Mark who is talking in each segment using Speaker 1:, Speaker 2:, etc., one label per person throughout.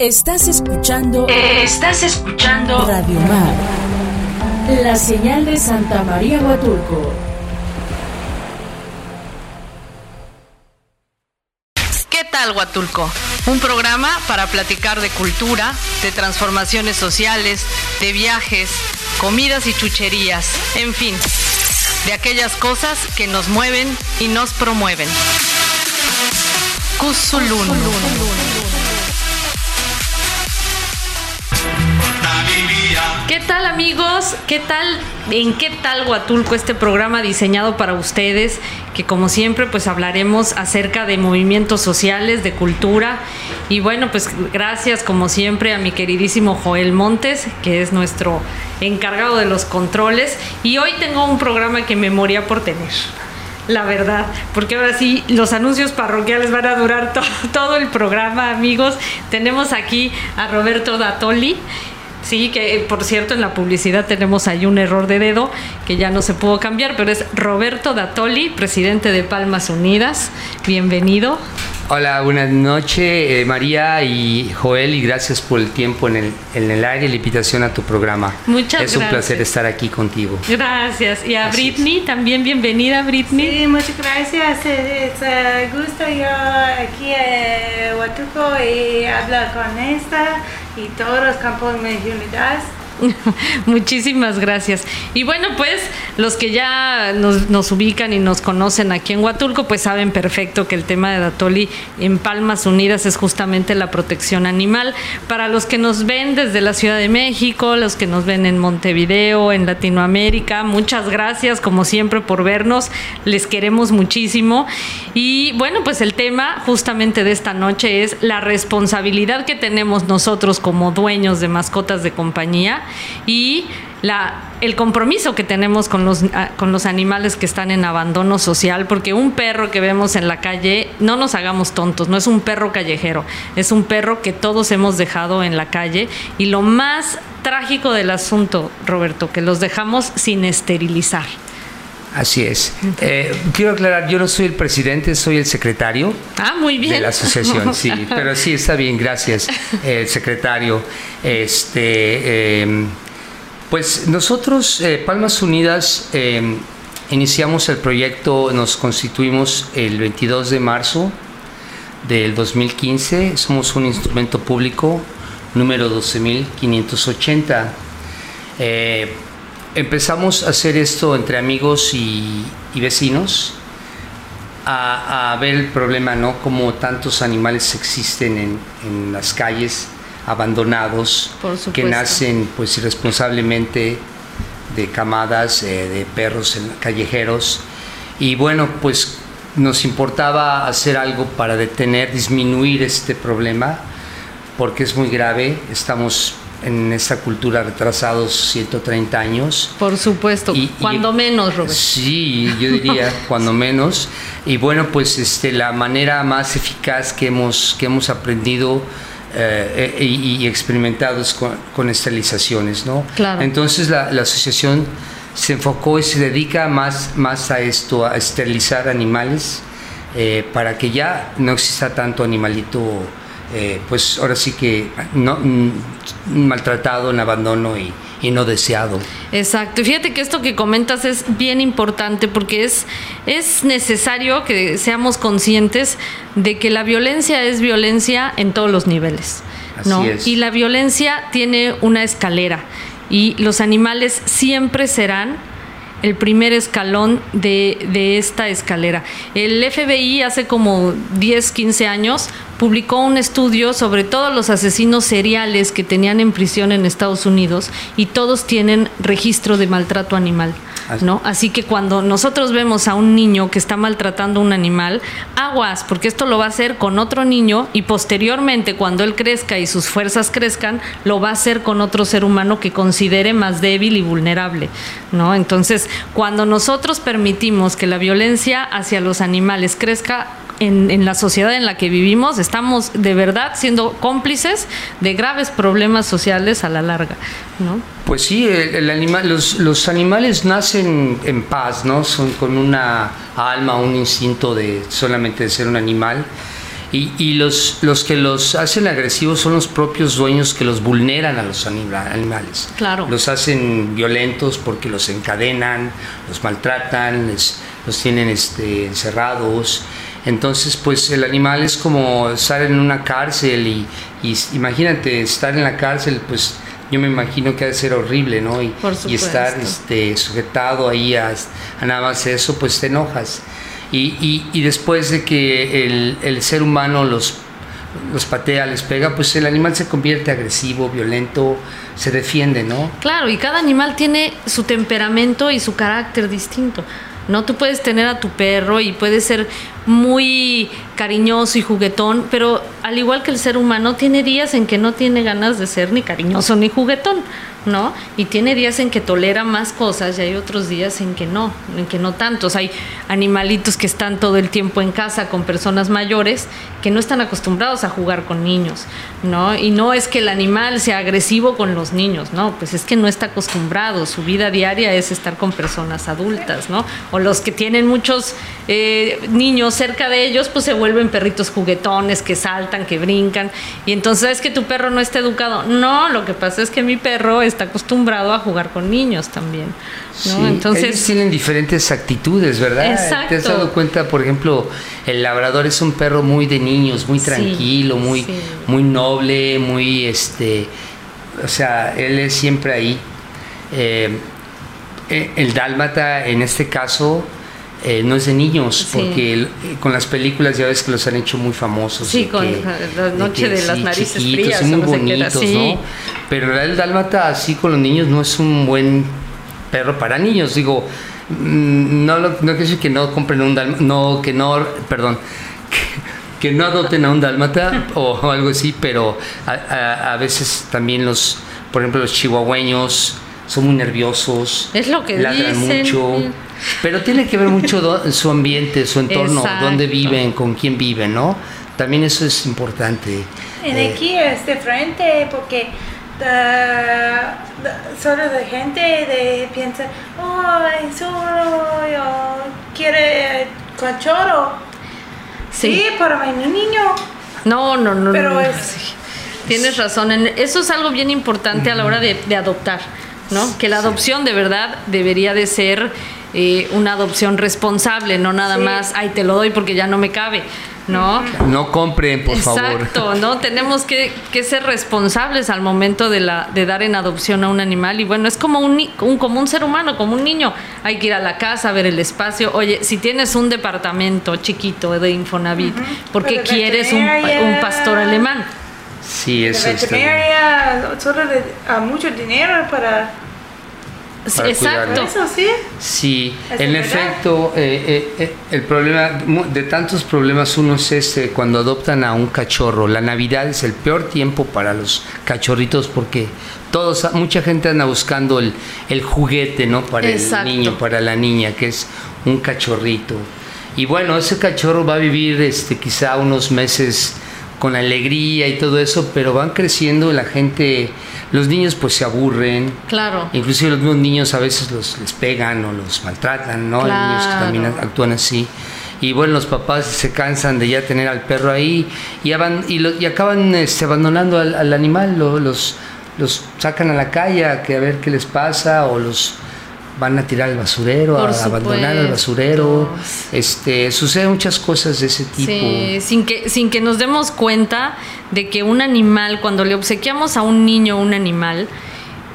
Speaker 1: Estás escuchando.
Speaker 2: Estás escuchando.
Speaker 1: Radio Mar. La señal de Santa María Huatulco.
Speaker 3: ¿Qué tal Huatulco? Un programa para platicar de cultura, de transformaciones sociales, de viajes, comidas y chucherías, en fin, de aquellas cosas que nos mueven y nos promueven. Cusulun. ¿Qué tal amigos? ¿Qué tal? ¿En qué tal Huatulco este programa diseñado para ustedes? Que como siempre pues hablaremos acerca de movimientos sociales, de cultura. Y bueno, pues gracias como siempre a mi queridísimo Joel Montes, que es nuestro encargado de los controles. Y hoy tengo un programa que me moría por tener la verdad, porque ahora sí los anuncios parroquiales van a durar todo el programa, amigos. Tenemos aquí a Roberto Datoli, Sí, que eh, por cierto en la publicidad tenemos ahí un error de dedo que ya no se pudo cambiar, pero es Roberto Datoli, presidente de Palmas Unidas. Bienvenido.
Speaker 4: Hola, buenas noches eh, María y Joel y gracias por el tiempo en el, en el aire y la invitación a tu programa.
Speaker 3: Muchas
Speaker 4: gracias. Es un placer estar aquí contigo.
Speaker 3: Gracias. Y a Britney, también bienvenida Britney.
Speaker 5: Sí, muchas gracias. Es, un gusto yo aquí en Huatuco y hablar con esta y todos los campos de unidad.
Speaker 3: Muchísimas gracias. Y bueno, pues los que ya nos, ubican y nos conocen aquí en Huatulco, pues saben perfecto que el tema de Datoli en Palmas Unidas es justamente la protección animal. Para los que nos ven desde la Ciudad de México, los que nos ven en Montevideo, en Latinoamérica, muchas gracias como siempre por vernos. Les queremos muchísimo. Y bueno, pues el tema justamente de esta noche es la responsabilidad que tenemos nosotros como dueños de mascotas de compañía y la, el compromiso que tenemos con los, ah, con los animales que están en abandono social, porque un perro que vemos en la calle, no nos hagamos tontos, no es un perro callejero, es un perro que todos hemos dejado en la calle y lo más trágico del asunto, Roberto, que los dejamos sin esterilizar.
Speaker 4: Así es. Eh, quiero aclarar, yo no soy el presidente, soy el secretario.
Speaker 3: Ah, muy bien.
Speaker 4: De la asociación, sí. Pero sí, está bien, gracias, el secretario. Este, em, pues nosotros, eh, Palmas Unidas, em, iniciamos el proyecto, nos constituimos el 22 de marzo del 2015. Somos un instrumento público número 12.580. Empezamos a hacer esto entre amigos y, vecinos, a, ver el problema, ¿no? Como tantos animales existen en, las calles abandonados, que nacen pues irresponsablemente de camadas eh, de perros callejeros. Y bueno, pues nos importaba hacer algo para detener, disminuir este problema, porque es muy grave. Estamos en esta cultura retrasados 130 años.
Speaker 3: Por supuesto, cuando menos, Robert.
Speaker 4: Sí, yo diría cuando menos. Y bueno, pues este, la manera más eficaz que hemos, que hemos aprendido eh, y, experimentado es con, esterilizaciones, ¿no?
Speaker 3: Claro.
Speaker 4: Entonces la, asociación se enfocó y se dedica más, más a esto, a esterilizar animales, eh, para que ya no exista tanto animalito eh, pues ahora sí que no, mm, maltratado, en abandono y, no deseado.
Speaker 3: Exacto. Y fíjate que esto que comentas es bien importante porque es, es necesario que seamos conscientes de que la violencia es violencia en todos los niveles. ¿no? Y la violencia tiene una escalera y los animales siempre serán el primer escalón de, de, esta escalera. El FBI hace como 10, 15 años publicó un estudio sobre todos los asesinos seriales que tenían en prisión en Estados Unidos y todos tienen registro de maltrato animal. ¿No? Así que cuando nosotros vemos a un niño que está maltratando a un animal, aguas, porque esto lo va a hacer con otro niño y posteriormente cuando él crezca y sus fuerzas crezcan, lo va a hacer con otro ser humano que considere más débil y vulnerable, ¿no? Entonces, cuando nosotros permitimos que la violencia hacia los animales crezca en, la sociedad en la que vivimos estamos de verdad siendo cómplices de graves problemas sociales a la larga, ¿no?
Speaker 4: Pues sí, el, animal, los, los, animales nacen en paz, ¿no? Son con una alma, un instinto de solamente de ser un animal. Y, y los, los que los hacen agresivos son los propios dueños que los vulneran a los anima- animales.
Speaker 3: Claro.
Speaker 4: Los hacen violentos porque los encadenan, los maltratan, les- los tienen este, encerrados. Entonces, pues el animal es como estar en una cárcel y, y imagínate estar en la cárcel, pues yo me imagino que ha de ser horrible, ¿no? Y, y estar este, sujetado ahí a, a nada más eso, pues te enojas. Y, y- y después de que el, el ser humano los, los patea, les pega, pues el animal se convierte agresivo, violento, se defiende, ¿no?
Speaker 3: Claro, y cada animal tiene su temperamento y su carácter distinto. No, tú puedes tener a tu perro y puede ser muy cariñoso y juguetón, pero al igual que el ser humano, tiene días en que no tiene ganas de ser ni cariñoso ni juguetón, ¿no? Y tiene días en que tolera más cosas y hay otros días en que no, en que no tantos. Hay animalitos que están todo el tiempo en casa con personas mayores que no están acostumbrados a jugar con niños, ¿no? Y no es que el animal sea agresivo con los niños, no, pues es que no está acostumbrado. Su vida diaria es estar con personas adultas, ¿no? O los que tienen muchos eh, niños cerca de ellos, pues se vuelven perritos juguetones que saltan, que brincan. Y entonces es que tu perro no está educado. No, lo que pasa es que mi perro está acostumbrado a jugar con niños también, ¿no?
Speaker 4: Sí, ellos
Speaker 3: entonces,
Speaker 4: tienen diferentes actitudes, ¿verdad?
Speaker 3: Exacto.
Speaker 4: ¿Te has dado cuenta, por ejemplo, el labrador es un perro muy de niños, muy
Speaker 3: Sí,
Speaker 4: tranquilo, muy,
Speaker 3: sí.
Speaker 4: muy noble, muy este, o sea, él es siempre ahí. Eh, eh, el dálmata, en este caso, eh, no es de niños,
Speaker 3: Sí.
Speaker 4: porque el- eh, con las películas ya ves que los han hecho muy famosos.
Speaker 3: Sí,
Speaker 4: de
Speaker 3: con
Speaker 4: que-
Speaker 3: la noche
Speaker 4: que
Speaker 3: de las narices frías,
Speaker 4: y muy
Speaker 3: no
Speaker 4: bonitos. ¿no? Pero el dálmata así con los niños no es un buen perro para niños. Digo, mm, no, lo- no quiere decir que no compren un dálmata, no, que no, perdón, que, que no adopten a un dálmata o, algo así, pero a, a- a veces también los, por ejemplo, los chihuahueños son muy nerviosos.
Speaker 3: Es lo que
Speaker 4: ladran
Speaker 3: dicen.
Speaker 4: mucho. Pero tiene que ver mucho su ambiente, su entorno,
Speaker 3: Exacto.
Speaker 4: dónde viven, con quién viven, ¿no? También eso es importante.
Speaker 5: En
Speaker 4: Eh,
Speaker 5: aquí es diferente porque ah, solo la gente de, piensa, oh, es solo yo quiere cachorro. Sí,
Speaker 3: sí.
Speaker 5: para mi niño.
Speaker 3: No, no, no.
Speaker 5: Pero
Speaker 3: no,
Speaker 5: es-
Speaker 3: sí. Tienes razón. en- eso es algo bien importante a la hora de, de adoptar, ¿no? Que la adopción de verdad debería de ser eh, una adopción responsable, no nada
Speaker 5: Sí.
Speaker 3: más, ay, te lo doy porque ya no me cabe, ¿no?
Speaker 4: No compren, por favor.
Speaker 3: Exacto, ¿no? Tenemos que, que ser responsables al momento de, la, de dar en adopción a un animal. Y bueno, es como un, un, como un ser humano, como un niño. Hay que ir a la casa, ver el espacio. Oye, si tienes un departamento chiquito de Infonavit, ¿por qué
Speaker 5: Pero
Speaker 3: quieres un, un pastor alemán?
Speaker 4: Sí,
Speaker 5: La
Speaker 4: eso está
Speaker 5: veterinaria solo le da mucho dinero para
Speaker 3: Sí,
Speaker 4: Para
Speaker 3: exacto.
Speaker 5: eso, sí.
Speaker 4: Sí,
Speaker 5: ¿Es
Speaker 4: en
Speaker 5: verdad?
Speaker 4: efecto, eh, eh, eh, el problema, de tantos problemas, uno es este, cuando adoptan a un cachorro. La Navidad es el peor tiempo para los cachorritos porque todos, mucha gente anda buscando el, el juguete, ¿no? Para
Speaker 3: Exacto.
Speaker 4: el niño, para la niña, que es un cachorrito. Y bueno, ese cachorro va a vivir este, quizá unos meses con alegría y todo eso, pero van creciendo la gente, los niños pues se aburren,
Speaker 3: Claro.
Speaker 4: Inclusive los mismos niños a veces los les pegan o los maltratan, ¿no? Hay niños que
Speaker 3: Claro.
Speaker 4: también actúan así. Y bueno, los papás se cansan de ya tener al perro ahí y, aban- y, lo- y acaban este, abandonando al, al animal, lo- los, los sacan a la calle a, que a ver qué les pasa o los van a tirar al basurero,
Speaker 3: Por
Speaker 4: a abandonar al basurero. Este, suceden muchas cosas de ese tipo.
Speaker 3: Sí, sin que, sin que nos demos cuenta de que un animal, cuando le obsequiamos a un niño un animal,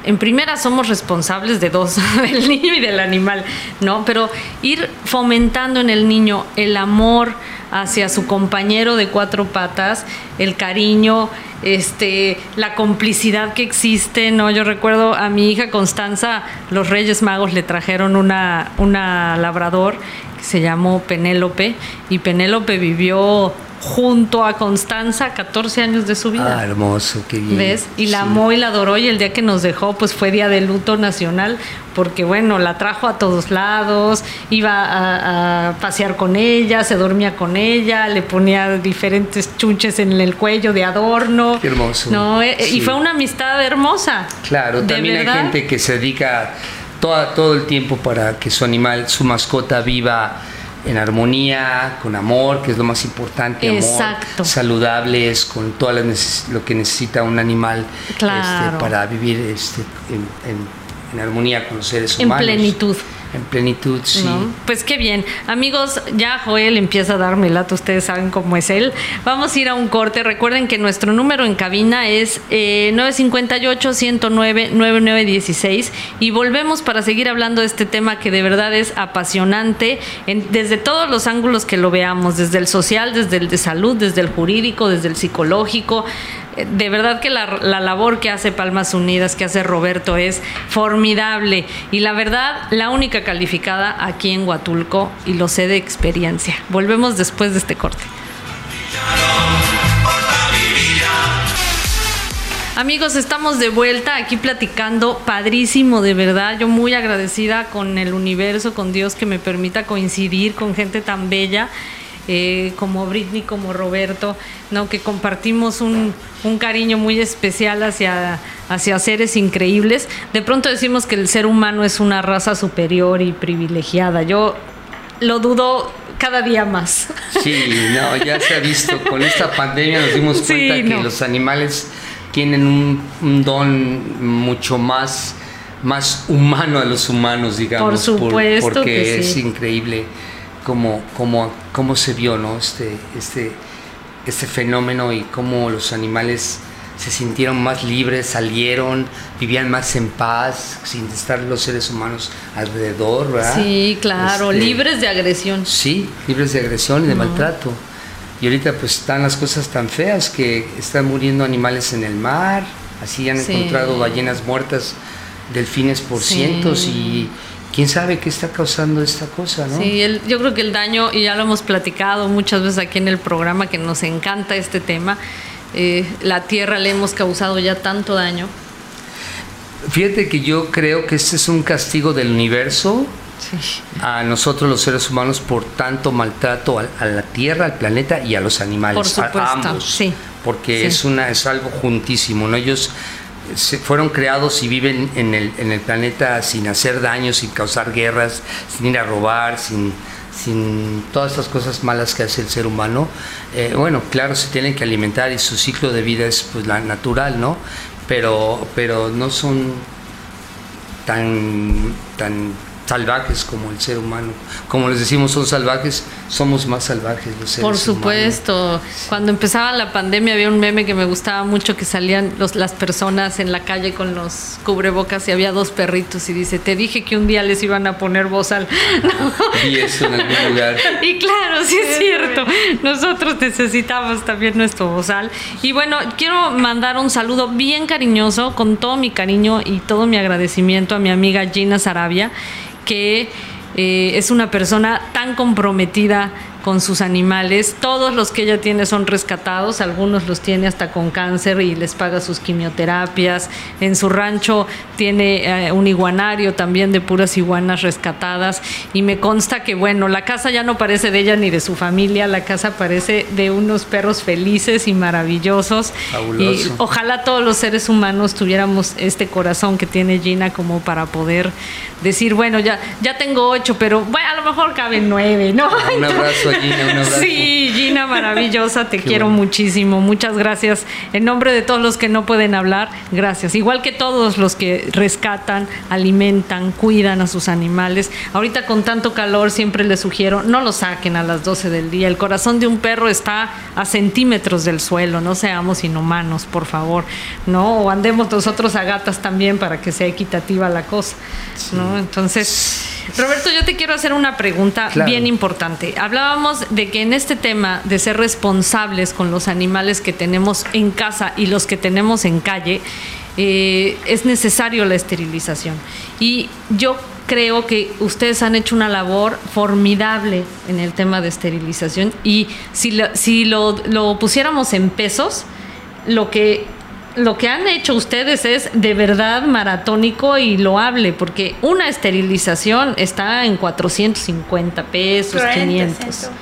Speaker 3: en primera somos responsables de dos, del niño y del animal, ¿no? Pero ir fomentando en el niño el amor hacia su compañero de cuatro patas, el cariño, este, la complicidad que existe, ¿no? Yo recuerdo a mi hija Constanza, los Reyes Magos le trajeron una, una labrador que se llamó Penélope y Penélope vivió junto a Constanza 14 años de su vida.
Speaker 4: Ah, hermoso, qué bien.
Speaker 3: ¿Ves? Y la
Speaker 4: Sí.
Speaker 3: amó y la adoró y el día que nos dejó pues fue día de luto nacional porque bueno, la trajo a todos lados, iba a, a pasear con ella, se dormía con ella, le ponía diferentes chunches en el cuello de adorno.
Speaker 4: Qué hermoso.
Speaker 3: No, Eh,
Speaker 4: Sí.
Speaker 3: y fue una amistad hermosa.
Speaker 4: Claro, también
Speaker 3: verdad.
Speaker 4: hay gente que se dedica toda, todo el tiempo para que su animal, su mascota viva en armonía, con amor, que es lo más importante, amor,
Speaker 3: Exacto.
Speaker 4: saludables, con todo lo que necesita un animal
Speaker 3: Claro.
Speaker 4: este, para vivir este, en, en- en armonía con los seres
Speaker 3: En
Speaker 4: humanos.
Speaker 3: plenitud.
Speaker 4: En plenitud, sí.
Speaker 3: Pues qué bien. Amigos, ya Joel empieza a darme lata, ustedes saben cómo es él. Vamos a ir a un corte. Recuerden que nuestro número en cabina es eh, 958-109-9916 y volvemos para seguir hablando de este tema que de verdad es apasionante en- desde todos los ángulos que lo veamos, desde el social, desde el de salud, desde el jurídico, desde el psicológico. De verdad que la labor que hace Palmas Unidas, que hace Roberto, es formidable. Y la verdad, la única calificada aquí en Huatulco, y lo sé de experiencia. Volvemos después de este corte. Amigos, estamos de vuelta aquí platicando, padrísimo de verdad, yo muy agradecida con el universo, con Dios que me permita coincidir con gente tan bella eh, como Britney, como Roberto, ¿no? que compartimos un, un cariño muy especial hacia, hacia seres increíbles. De pronto decimos que el ser humano es una raza superior y privilegiada, yo lo dudo cada día más.
Speaker 4: Sí, no, ya se ha visto. Con esta pandemia nos dimos
Speaker 3: Sí,
Speaker 4: cuenta que los animales tienen un, un don mucho más, más humano a los humanos, digamos.
Speaker 3: Por supuesto
Speaker 4: porque
Speaker 3: que
Speaker 4: es increíble cómo, cómo, cómo se vio, ¿no? Este, este, este fenómeno y cómo los animales se sintieron más libres, salieron, vivían más en paz, sin estar los seres humanos alrededor, ¿verdad?
Speaker 3: Sí, claro,
Speaker 4: Este,
Speaker 3: libres de agresión.
Speaker 4: Sí, libres de agresión y de maltrato. Y ahorita pues están las cosas tan feas que están muriendo animales en el mar, así han
Speaker 3: Sí.
Speaker 4: encontrado ballenas muertas, delfines por
Speaker 3: Sí.
Speaker 4: cientos y quién sabe qué está causando esta cosa, ¿no?
Speaker 3: Sí, el- yo creo que el daño, y ya lo hemos platicado muchas veces aquí en el programa, que nos encanta este tema, eh, la tierra le hemos causado ya tanto daño.
Speaker 4: Fíjate que yo creo que este es un castigo del universo
Speaker 3: Sí.
Speaker 4: a nosotros los seres humanos por tanto maltrato a, a la tierra, al planeta y a los animales.
Speaker 3: Por
Speaker 4: a- ambos.
Speaker 3: sí.
Speaker 4: Porque
Speaker 3: Sí.
Speaker 4: es una es algo juntísimo, ¿no? Ellos se fueron creados y viven en el, en el planeta sin hacer daño, sin causar guerras, sin ir a robar, sin, sin todas estas cosas malas que hace el ser humano. Eh, bueno, claro, se tienen que alimentar y su ciclo de vida es pues natural, ¿no? Pero, pero no son tan, tan salvajes como el ser humano. Como les decimos, son salvajes, somos más salvajes los seres
Speaker 3: Por
Speaker 4: humanos.
Speaker 3: supuesto. Cuando empezaba la pandemia había un meme que me gustaba mucho que salían los, las personas en la calle con los cubrebocas y había dos perritos y dice, te dije que un día les iban a poner bozal.
Speaker 4: Vi eso en algún lugar.
Speaker 3: Y claro, sí es cierto. Nosotros necesitamos también nuestro bozal. Y bueno, quiero mandar un saludo bien cariñoso, con todo mi cariño y todo mi agradecimiento a mi amiga Gina Sarabia, que eh, es una persona tan comprometida con sus animales. Todos los que ella tiene son rescatados, algunos los tiene hasta con cáncer y les paga sus quimioterapias. En su rancho tiene eh, un iguanario también de puras iguanas rescatadas y me consta que bueno, la casa ya no parece de ella ni de su familia, la casa parece de unos perros felices y maravillosos.
Speaker 4: Fabuloso.
Speaker 3: Y ojalá todos los seres humanos tuviéramos este corazón que tiene Gina como para poder decir, bueno, ya, ya tengo ocho, pero bueno, a lo mejor caben nueve, ¿no?
Speaker 4: Un abrazo Gina, un abrazo.
Speaker 3: Sí, Gina, maravillosa, te
Speaker 4: Qué
Speaker 3: quiero
Speaker 4: bueno.
Speaker 3: muchísimo. Muchas gracias. En nombre de todos los que no pueden hablar, gracias. Igual que todos los que rescatan, alimentan, cuidan a sus animales. Ahorita con tanto calor siempre les sugiero, no lo saquen a las 12 del día. El corazón de un perro está a centímetros del suelo, no seamos inhumanos, por favor. ¿No? O andemos nosotros a gatas también para que sea equitativa la cosa. ¿No? Entonces, Roberto, yo te quiero hacer una pregunta
Speaker 4: Claro.
Speaker 3: bien importante. Hablábamos de que en este tema de ser responsables con los animales que tenemos en casa y los que tenemos en calle, eh, es necesario la esterilización. Y yo creo que ustedes han hecho una labor formidable en el tema de esterilización y si lo, si lo, lo pusiéramos en pesos, lo que lo que han hecho ustedes es de verdad maratónico y loable, porque una esterilización está en 450 pesos,
Speaker 5: 40,
Speaker 3: 500,
Speaker 5: ciento.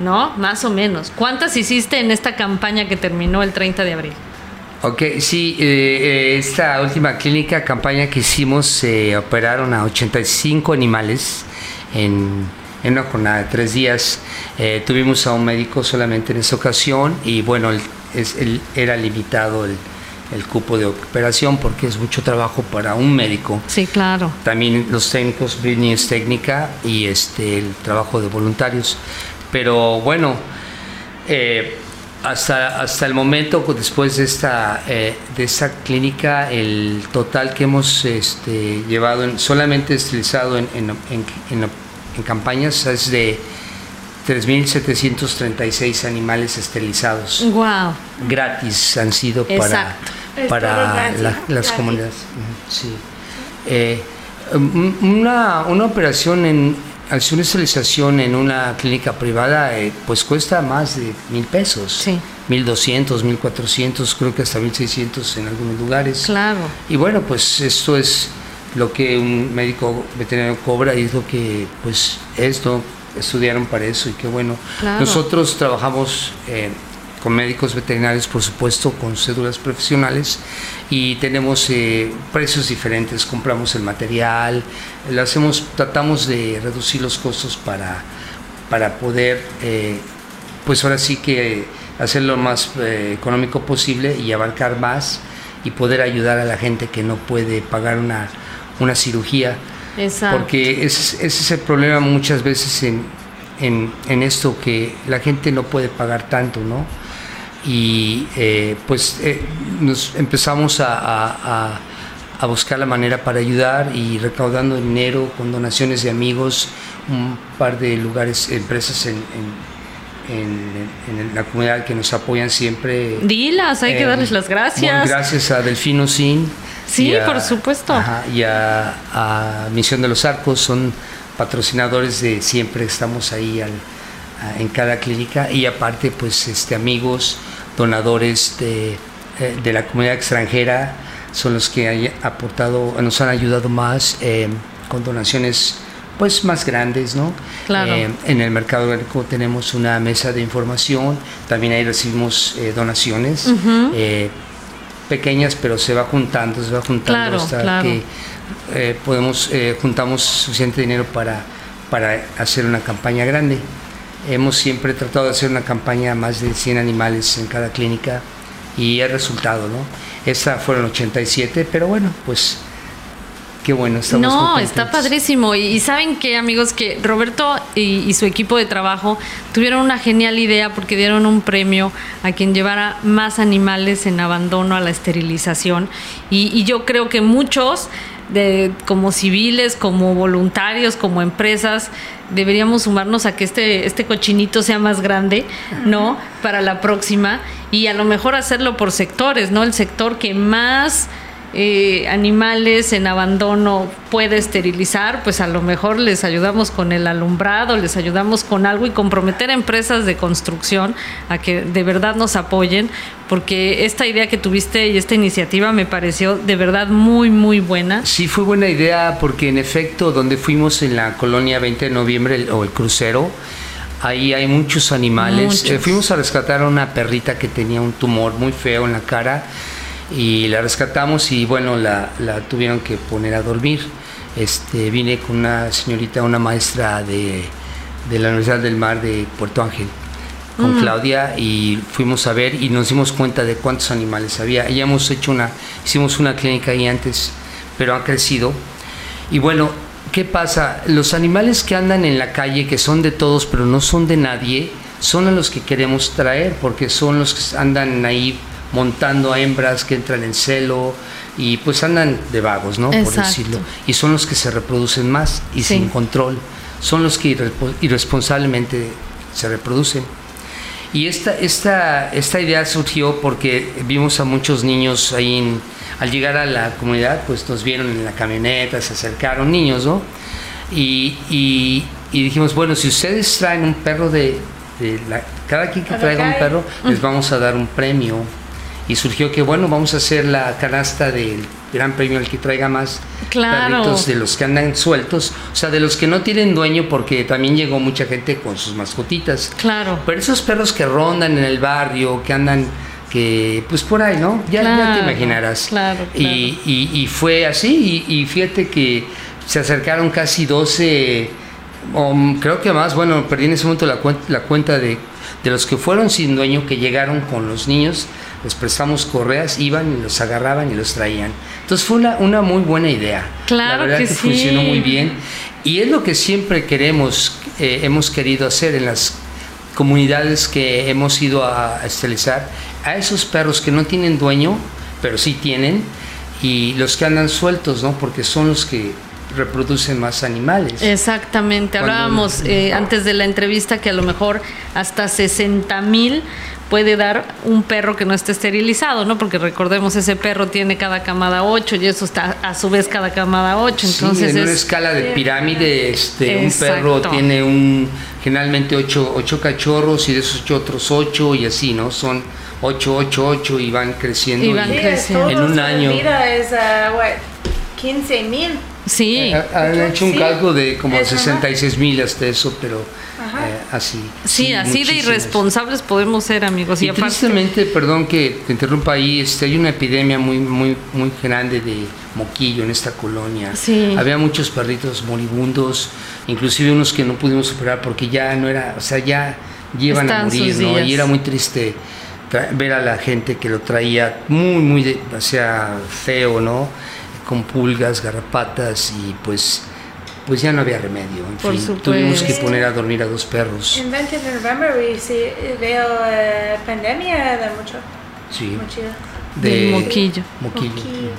Speaker 3: ¿no? Más o menos. ¿Cuántas hiciste en esta campaña que terminó el 30 de abril?
Speaker 4: Ok, sí, eh, eh, esta última clínica, campaña que hicimos, se operaron a 85 animales en, en una jornada de tres días. Eh, tuvimos a un médico solamente en esa ocasión y bueno, el- es- el- era limitado el, el cupo de operación porque es mucho trabajo para un médico.
Speaker 3: Sí, claro.
Speaker 4: También los técnicos, Britney es técnica y este, el trabajo de voluntarios. Pero bueno, eh, hasta, hasta el momento, pues, después de esta, eh, de esta clínica, el total que hemos este, llevado, en- solamente estilizado en- en- en campañas, es de 3.736 animales esterilizados.
Speaker 3: Wow.
Speaker 4: Gratis han sido para, para la- las comunidades. Sí. Eh, un- una, una operación en hacer una esterilización en una clínica privada eh, pues cuesta más de mil pesos.
Speaker 3: Sí.
Speaker 4: Mil doscientos, mil cuatrocientos, creo que hasta mil seiscientos en algunos lugares.
Speaker 3: Claro.
Speaker 4: Y bueno, pues esto es lo que un médico veterinario cobra y es lo que pues esto estudiaron para eso y qué bueno.
Speaker 3: Claro.
Speaker 4: Nosotros trabajamos eh, con médicos veterinarios, por supuesto, con cédulas profesionales y tenemos eh, precios diferentes. Compramos el material, lo hacemos, tratamos de reducir los costos para, para poder, eh, pues ahora sí que hacerlo lo más económico posible y abarcar más y poder ayudar a la gente que no puede pagar una, una cirugía.
Speaker 3: Exacto.
Speaker 4: Porque ese, es- ese es el problema muchas veces en, en, en esto, que la gente no puede pagar tanto, ¿no? Y eh, pues eh, nos empezamos a, a- a- a buscar la manera para ayudar y recaudando dinero con donaciones de amigos, un par de lugares, empresas en, en- en- en la comunidad que nos apoyan siempre.
Speaker 3: Dilas, hay que
Speaker 4: Eh,
Speaker 3: darles las gracias.
Speaker 4: bueno, gracias a Delfino Sin.
Speaker 3: Sí,
Speaker 4: a-
Speaker 3: por supuesto.
Speaker 4: ajá, y a, a Misión de los Arcos, son patrocinadores de siempre, estamos ahí al- a- en cada clínica. Y aparte, pues, este, amigos, donadores de, eh, de la comunidad extranjera, son los que han aportado, nos han ayudado más eh, con donaciones pues más grandes, ¿no?
Speaker 3: Claro.
Speaker 4: Eh, en el mercado orgánico tenemos una mesa de información, también ahí recibimos eh, donaciones pequeñas, pero se va juntando, se va juntando
Speaker 3: Claro,
Speaker 4: hasta
Speaker 3: claro.
Speaker 4: que eh, podemos eh, juntamos suficiente dinero para, para hacer una campaña grande. Hemos siempre tratado de hacer una campaña más de 100 animales en cada clínica y ha resultado, ¿no? Esta fueron 87, pero bueno, pues qué bueno, estamos
Speaker 3: No,
Speaker 4: contentos.
Speaker 3: está padrísimo. Y, y saben que, amigos, que Roberto y, y su equipo de trabajo tuvieron una genial idea porque dieron un premio a quien llevara más animales en abandono a la esterilización. Y, y yo creo que muchos, de, como civiles, como voluntarios, como empresas, deberíamos sumarnos a que este, este cochinito sea más grande, ¿no? Para la próxima. Y a lo mejor hacerlo por sectores, ¿no? El sector que más eh, animales en abandono puede esterilizar, pues a lo mejor les ayudamos con el alumbrado, les ayudamos con algo y comprometer a empresas de construcción a que de verdad nos apoyen, porque esta idea que tuviste y esta iniciativa me pareció de verdad muy, muy buena.
Speaker 4: Sí, fue buena idea porque en efecto donde fuimos en la colonia 20 de noviembre el- o el crucero, ahí hay muchos animales.
Speaker 3: Muchos.
Speaker 4: Eh, fuimos a rescatar a una perrita que tenía un tumor muy feo en la cara y la rescatamos y bueno, la, la tuvieron que poner a dormir. Este, vine con una señorita, una maestra de, de la Universidad del Mar de Puerto Ángel con Claudia y fuimos a ver y nos dimos cuenta de cuántos animales había. Ya hemos hecho una, hicimos una clínica ahí antes, pero han crecido. Y bueno, ¿qué pasa? Los animales que andan en la calle, que son de todos, pero no son de nadie, son a los que queremos traer, porque son los que andan ahí montando a hembras que entran en celo y pues andan de vagos, ¿no? Por
Speaker 3: Exacto.
Speaker 4: decirlo. Y son los que se reproducen más y
Speaker 3: Sí.
Speaker 4: sin control. Son los que irrespo- irresponsablemente se reproducen. Y esta, esta, esta idea surgió porque vimos a muchos niños ahí, en- al llegar a la comunidad, pues nos vieron en la camioneta, se acercaron niños, ¿no? Y, y- y dijimos, bueno, si ustedes traen un perro de, de la- cada quien que traiga un perro, les vamos a dar un premio. Y surgió que, bueno, vamos a hacer la canasta del gran premio al que traiga más
Speaker 3: Claro.
Speaker 4: perritos de los que andan sueltos, o sea, de los que no tienen dueño, porque también llegó mucha gente con sus mascotitas.
Speaker 3: Claro.
Speaker 4: Pero esos perros que rondan en el barrio, que andan, que pues por ahí, ¿no? Ya, ya
Speaker 3: Claro,
Speaker 4: te imaginarás.
Speaker 3: claro,
Speaker 4: Y, y- y fue así, y, y fíjate que se acercaron casi 12 o, creo que más, bueno, perdí en ese momento la, cuen- la cuenta de, de los que fueron sin dueño, que llegaron con los niños, les prestamos correas, iban y los agarraban y los traían. Entonces fue una, una muy buena idea.
Speaker 3: Claro
Speaker 4: la verdad
Speaker 3: que
Speaker 4: que,
Speaker 3: sí.
Speaker 4: funcionó muy bien. Y es lo que siempre queremos, eh, hemos querido hacer en las comunidades que hemos ido a esterilizar, a esos perros que no tienen dueño, pero sí tienen, y los que andan sueltos, ¿no? Porque son los que reproducen más animales.
Speaker 3: Exactamente, hablábamos eh, antes de la entrevista que a lo mejor hasta 60 mil puede dar un perro que no esté esterilizado, ¿no? Porque recordemos, ese perro tiene cada camada 8 y eso está a su vez cada camada 8.
Speaker 4: Sí,
Speaker 3: Entonces
Speaker 4: en una
Speaker 3: es,
Speaker 4: escala de pirámide, este, un perro tiene un generalmente ocho, ocho cachorros y de esos ocho otros ocho y así, ¿no? Son ocho, ocho, ocho y van creciendo.
Speaker 3: Y van
Speaker 4: y-
Speaker 5: Sí,
Speaker 3: creciendo.
Speaker 4: En un año.
Speaker 5: vida es, ah, what, 15 mil.
Speaker 3: sí,
Speaker 4: Han hecho un
Speaker 5: Sí.
Speaker 4: cálculo de como
Speaker 5: Es, ajá.
Speaker 4: 66 mil hasta eso, pero. Eh, así.
Speaker 3: sí, así de irresponsables podemos ser, amigos. Y,
Speaker 4: Y
Speaker 3: aparte,
Speaker 4: tristemente, perdón que te interrumpa ahí, este, hay una epidemia muy, muy, muy grande de moquillo en esta colonia.
Speaker 3: Sí.
Speaker 4: Había muchos perritos moribundos, inclusive unos que no pudimos superar porque ya no era, o sea, ya llevan a morir, ¿no?
Speaker 3: días.
Speaker 4: Y era muy triste ver a la gente que lo traía muy, muy, de- o sea, feo, ¿no? Con pulgas, garrapatas y pues, pues ya no había remedio. En
Speaker 3: Por
Speaker 4: fin, tuvimos que
Speaker 3: supuesto.
Speaker 4: poner a dormir a dos perros.
Speaker 5: En 20 de noviembre sí, veo eh, pandemia de mucho.
Speaker 4: Sí.
Speaker 5: Mucho.
Speaker 3: Del moquillo.
Speaker 4: Moquillo.
Speaker 5: Moquillo.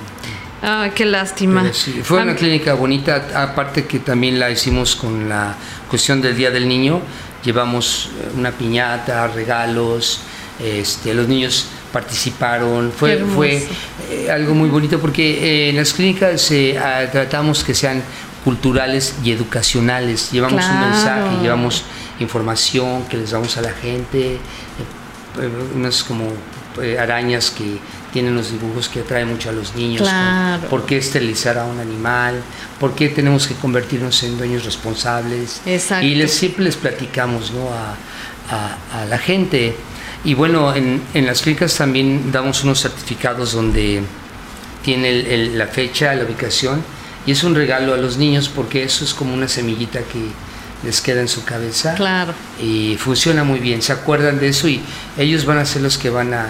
Speaker 3: ah, qué lástima.
Speaker 4: Pero sí, fue una clínica bonita, aparte que también la hicimos con la cuestión del Día del Niño, llevamos eh, una piñata, regalos, este, los niños participaron, fue, fue eh, algo muy bonito porque eh, en las clínicas eh, ah, tratamos que sean culturales y educacionales, llevamos un mensaje, llevamos información que les damos a la gente, eh, eh, unas como eh, arañas que tienen los dibujos que atraen mucho a los niños.
Speaker 3: Claro.
Speaker 4: ¿Por qué esterilizar a un animal? ¿Por qué tenemos que convertirnos en dueños responsables?
Speaker 3: Exacto.
Speaker 4: Y les, siempre les platicamos ¿no? a, a- a la gente. Y bueno, en, en las clínicas también damos unos certificados donde tiene el- el- la fecha, la ubicación, y es un regalo a los niños porque eso es como una semillita que les queda en su cabeza
Speaker 3: Claro.
Speaker 4: y funciona muy bien. Se acuerdan de eso y ellos van a ser los que van a,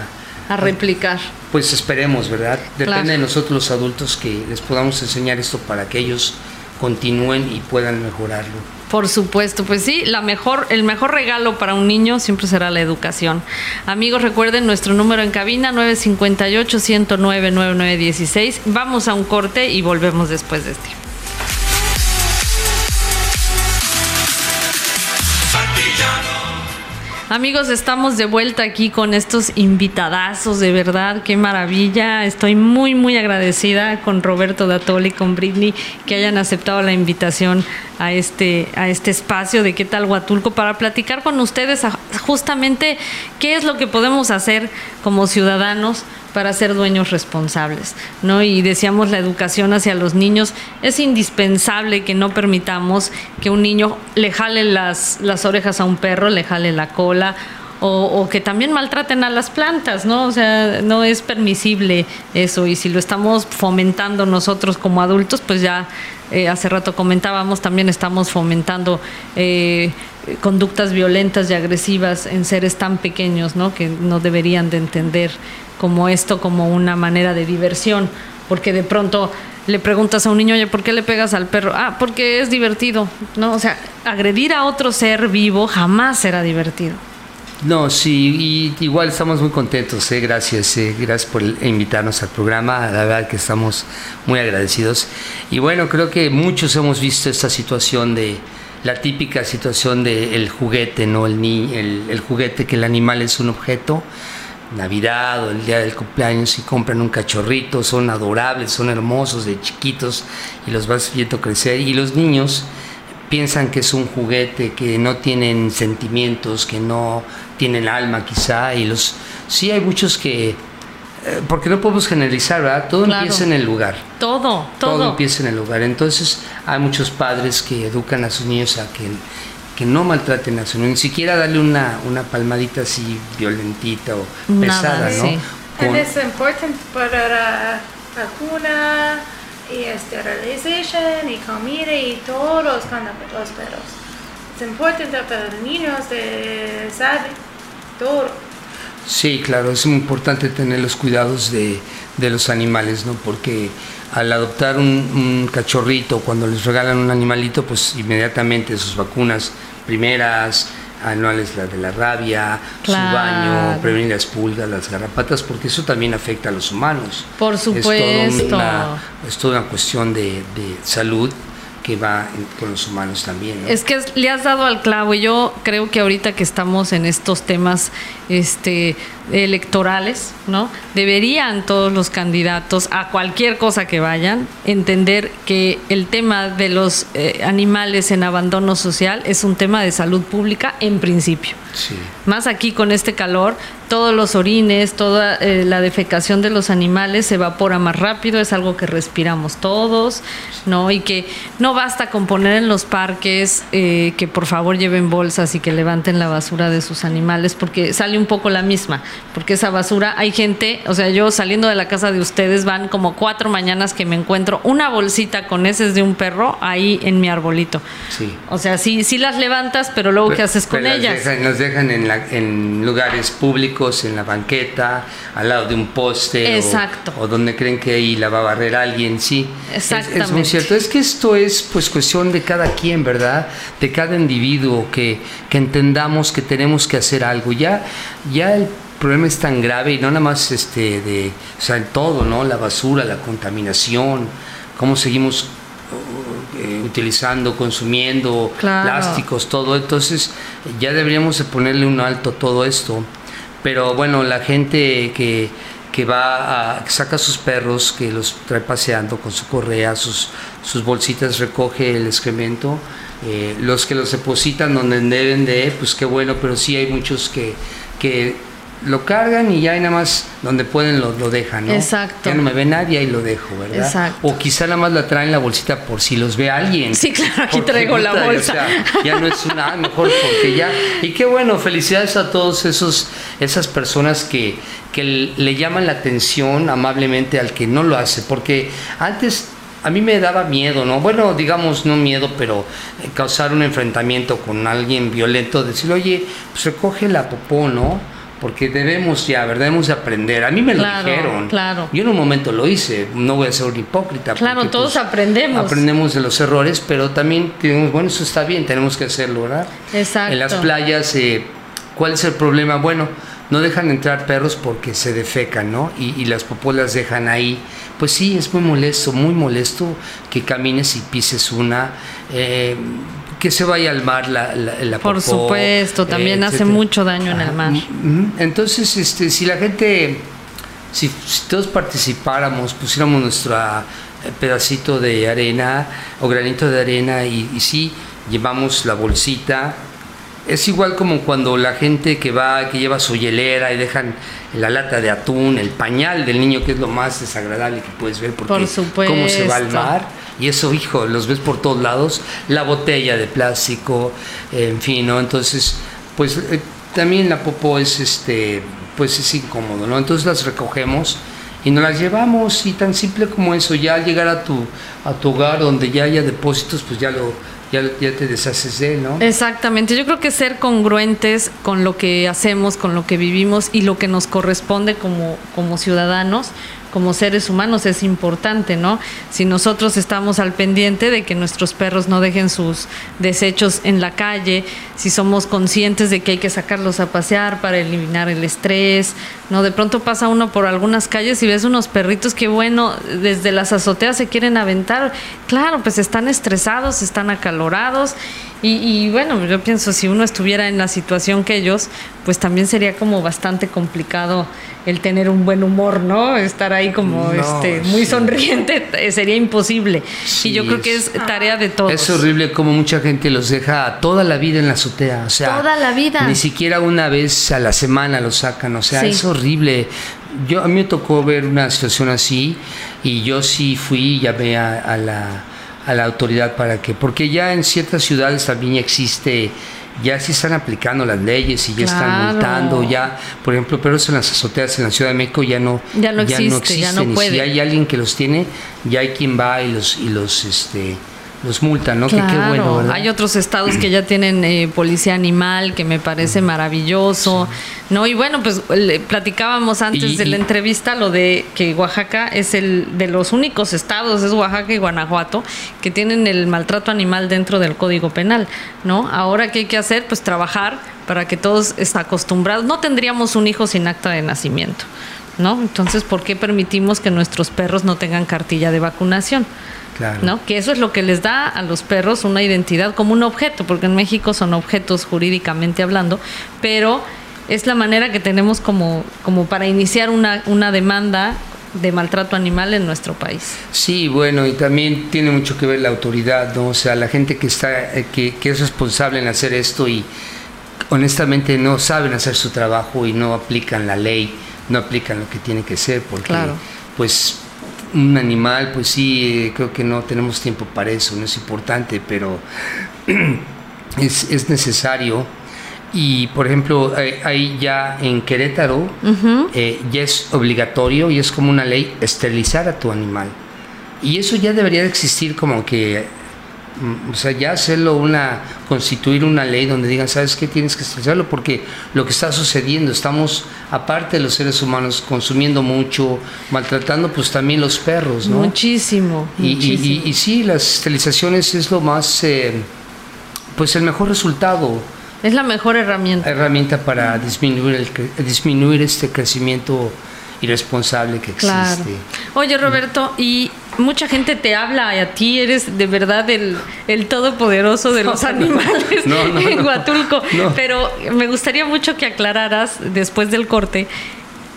Speaker 3: A replicar.
Speaker 4: pues esperemos, ¿verdad? Depende
Speaker 3: Claro.
Speaker 4: de nosotros los adultos que les podamos enseñar esto para que ellos continúen y puedan mejorarlo.
Speaker 3: Por supuesto, pues sí, la mejor, el mejor regalo para un niño siempre será la educación. Amigos, recuerden nuestro número en cabina 958-109-9916. Vamos a un corte y volvemos después de este. Amigos, estamos de vuelta aquí con estos invitadazos, de verdad, qué maravilla. Estoy muy, muy agradecida con Roberto Datoli, con Britney, que hayan aceptado la invitación a este, a este espacio de qué tal Huatulco para platicar con ustedes justamente qué es lo que podemos hacer como ciudadanos para ser dueños responsables, ¿no? Y decíamos la educación hacia los niños es indispensable que no permitamos que un niño le jale las, las orejas a un perro, le jale la cola o, o que también maltraten a las plantas, ¿no? O sea, no es permisible eso y si lo estamos fomentando nosotros como adultos, pues ya eh, hace rato comentábamos, también estamos fomentando eh, conductas violentas y agresivas en seres tan pequeños, ¿no? Que no deberían de entender como esto como una manera de diversión, porque de pronto le preguntas a un niño, oye, ¿por qué le pegas al perro? Ah, porque es divertido, ¿no? O sea, agredir a otro ser vivo jamás será divertido.
Speaker 4: No, sí, y igual estamos muy contentos, ¿eh? gracias, eh, gracias por invitarnos al programa, la verdad que estamos muy agradecidos. Y bueno, creo que muchos hemos visto esta situación de la típica situación del juguete, ¿no? El, el, el juguete que el animal es un objeto, Navidad o el día del cumpleaños y compran un cachorrito, son adorables, son hermosos de chiquitos y los vas viendo crecer y los niños piensan que es un juguete, que no tienen sentimientos, que no tienen alma quizá y los sí hay muchos que eh, porque no podemos generalizar, ¿verdad? Todo
Speaker 3: Claro.
Speaker 4: empieza en el lugar.
Speaker 3: Todo, todo.
Speaker 4: Todo empieza en el lugar. Entonces, hay muchos padres que educan a sus niños a que, que no maltraten a su niño, ni siquiera darle una, una palmadita así violentita o
Speaker 3: Nada,
Speaker 4: pesada, ¿no?
Speaker 3: sí.
Speaker 4: Con-
Speaker 5: Es importante para la vacuna y esterilización y comida y todos los perros. es importante para los niños de saber todo.
Speaker 4: Sí, claro, es muy importante tener los cuidados de, de los animales, ¿no? Porque al adoptar un, cachorrito, cuando les regalan un animalito, pues inmediatamente sus vacunas primeras, anuales, la de la rabia,
Speaker 3: Claro.
Speaker 4: su baño, prevenir las pulgas, las garrapatas, porque eso también afecta a los humanos.
Speaker 3: Por
Speaker 4: Es, todo
Speaker 3: supuesto.
Speaker 4: una, es toda una cuestión de, de salud que va con los humanos también. ¿no?
Speaker 3: Es que le has dado al clavo y yo creo que ahorita que estamos en estos temas este, electorales, ¿no? Deberían todos los candidatos a cualquier cosa que vayan entender que el tema de los eh, animales en abandono social es un tema de salud pública en principio.
Speaker 4: Sí.
Speaker 3: Más aquí con este calor, todos los orines, toda eh, la defecación de los animales se evapora más rápido, es algo que respiramos todos, ¿no? Y que no basta con poner en los parques eh, que por favor lleven bolsas y que levanten la basura de sus animales, porque sale un poco la misma, porque esa basura, hay gente, o sea, yo saliendo de la casa de ustedes van como cuatro mañanas que me encuentro una bolsita con heces de un perro ahí en mi arbolito.
Speaker 4: Sí.
Speaker 3: O sea, sí, sí las levantas, pero luego ¿qué haces con
Speaker 4: Pero las
Speaker 3: ellas?
Speaker 4: dejan- las dejan en, la- en lugares públicos, en la banqueta, al lado de un poste. o-
Speaker 3: Exacto.
Speaker 4: O, donde creen que ahí la va a barrer alguien, sí. Es- Es, muy
Speaker 3: Exactamente.
Speaker 4: cierto. Es que esto es pues cuestión de cada quien, ¿verdad? De cada individuo, que, que entendamos que tenemos que hacer algo. Ya, ya el problema es tan grave y no nada más este de, o sea, en todo, ¿no? La basura, la contaminación, cómo seguimos eh, utilizando, consumiendo
Speaker 3: Claro.
Speaker 4: plásticos, todo. Entonces ya deberíamos de ponerle un alto a todo esto. Pero bueno, la gente que, que va a, saca sus perros, que los trae paseando con su correa, sus, sus bolsitas, recoge el excremento. eh, los que los depositan donde deben de, pues qué bueno, pero sí hay muchos que, que lo cargan y ya hay nada más donde pueden lo, lo dejan, ¿no?
Speaker 3: Exacto.
Speaker 4: Ya no me ve nadie y lo dejo, ¿verdad?
Speaker 3: Exacto.
Speaker 4: O quizá nada más la traen la bolsita por si los ve alguien.
Speaker 3: Sí, claro, aquí traigo la
Speaker 4: o
Speaker 3: bolsa.
Speaker 4: sea, ya no es una, ah, mejor porque ya. Y qué bueno, felicidades a todos esos, esas personas que, que le llaman la atención amablemente al que no lo hace, porque antes a mí me daba miedo, ¿no? Bueno, digamos, no miedo, pero eh, causar un enfrentamiento con alguien violento, decirle, oye, pues recoge la popó, ¿no? Porque debemos ya, ¿verdad? Debemos de aprender. A mí me lo dijeron.
Speaker 3: claro.
Speaker 4: Yo en un momento lo hice, no voy a ser un hipócrita.
Speaker 3: Claro,
Speaker 4: porque,
Speaker 3: todos
Speaker 4: pues,
Speaker 3: aprendemos.
Speaker 4: Aprendemos de los errores, pero también tenemos, bueno, eso está bien, tenemos que hacerlo, ¿verdad?
Speaker 3: Exacto.
Speaker 4: En las playas, eh, ¿cuál es el problema? Bueno, no dejan entrar perros porque se defecan, ¿no? Y, y las popós las dejan ahí. Pues sí, es muy molesto, muy molesto que camines y pises una. eh, que se vaya al mar la, la, la
Speaker 3: Por
Speaker 4: popó,
Speaker 3: supuesto, también hace
Speaker 4: etcétera.
Speaker 3: mucho daño en el mar.
Speaker 4: Ujú. Entonces, este, si la gente, si, si todos participáramos, pusiéramos nuestro eh, pedacito de arena o granito de arena y, y sí, llevamos la bolsita, es igual como cuando la gente que va, que lleva su hielera y dejan la lata de atún, el pañal del niño, que es lo más desagradable que puedes ver, porque
Speaker 3: Por
Speaker 4: cómo se va al mar. Y eso, hijo, los ves por todos lados. La botella de plástico, en fin, ¿no? Entonces, pues eh, también la popó es, este, pues es incómodo, ¿no? Entonces las recogemos y nos las llevamos y tan simple como eso. Ya al llegar a tu, a tu hogar donde ya haya depósitos, pues ya lo, ya, ya te deshaces de él, ¿no?
Speaker 3: Exactamente, yo creo que ser congruentes con lo que hacemos, con lo que vivimos y lo que nos corresponde como, como ciudadanos, como seres humanos es importante, ¿no? Si nosotros estamos al pendiente de que nuestros perros no dejen sus desechos en la calle, si somos conscientes de que hay que sacarlos a pasear para eliminar el estrés, ¿no? De pronto pasa uno por algunas calles y ves unos perritos que, bueno, desde las azoteas se quieren aventar. Claro, pues están estresados, están acalorados. Y, y, bueno, yo pienso, si uno estuviera en la situación que ellos, pues también sería como bastante complicado el tener un buen humor, ¿no? Estar ahí como
Speaker 4: No,
Speaker 3: este muy
Speaker 4: sí.
Speaker 3: sonriente eh, sería imposible.
Speaker 4: Sí,
Speaker 3: y yo creo que
Speaker 4: es-
Speaker 3: es tarea de todos.
Speaker 4: Es horrible como mucha gente los deja toda la vida en la azotea, o sea,
Speaker 3: Toda la vida.
Speaker 4: Ni siquiera una vez a la semana lo sacan, o sea,
Speaker 3: Sí.
Speaker 4: es horrible. Yo a mí me tocó ver una situación así y yo sí fui y llamé a, a la a la autoridad para que porque ya en ciertas ciudades también ya existe ya sí están aplicando las leyes y ya están multando ya por ejemplo perros en las azoteas en la Ciudad de México ya no
Speaker 3: Ya no existe, ya no
Speaker 4: existen. Y
Speaker 3: puede.
Speaker 4: si hay alguien que los tiene ya hay quien va y los y los este los multan, ¿no? Que
Speaker 3: Claro,
Speaker 4: qué bueno, ¿verdad?
Speaker 3: hay otros estados que ya tienen eh, policía animal, que me parece maravilloso, ¿no? Y bueno, pues le platicábamos antes
Speaker 4: Y-
Speaker 3: de la
Speaker 4: y-
Speaker 3: entrevista lo de que Oaxaca es el de los únicos estados, es Oaxaca y Guanajuato, que tienen el maltrato animal dentro del Código Penal, ¿no? Ahora, ¿qué hay que hacer? Pues trabajar para que todos estén acostumbrados. No tendríamos un hijo sin acta de nacimiento, ¿no? Entonces, ¿por qué permitimos que nuestros perros no tengan cartilla de vacunación?
Speaker 4: Claro.
Speaker 3: ¿no? Que eso es lo que les da a los perros una identidad como un objeto, porque en México son objetos jurídicamente hablando, pero es la manera que tenemos como, como para iniciar una, una demanda de maltrato animal en nuestro país.
Speaker 4: Sí, bueno, y también tiene mucho que ver la autoridad, ¿no? O sea, la gente que está, eh, que, que es responsable en hacer esto y honestamente no saben hacer su trabajo y no aplican la ley, no aplican lo que tiene que ser, porque
Speaker 3: Claro.
Speaker 4: pues un animal, pues sí, eh, creo que no tenemos tiempo para eso, no es importante, pero es, es necesario. Y por ejemplo, hay, ya en Querétaro, eh, ya es obligatorio y es como una ley esterilizar a tu animal. Y eso ya debería de existir como que, o sea, ya hacerlo una, constituir una ley donde digan, ¿sabes qué? Tienes que esterilizarlo porque lo que está sucediendo, estamos, aparte de los seres humanos, consumiendo mucho, maltratando pues también los perros, ¿no?
Speaker 3: Muchísimo,
Speaker 4: Y, y-
Speaker 3: muchísimo.
Speaker 4: y- y sí, las esterilizaciones es lo más, eh, pues el mejor resultado,
Speaker 3: es la mejor herramienta.
Speaker 4: herramienta para disminuir, el, disminuir este crecimiento irresponsable que existe.
Speaker 3: Claro. Oye, Roberto, y mucha gente te habla y a ti eres de verdad el, el todopoderoso de los
Speaker 4: no,
Speaker 3: animales
Speaker 4: no, no,
Speaker 3: en. Huatulco. Pero me gustaría mucho que aclararas después del corte.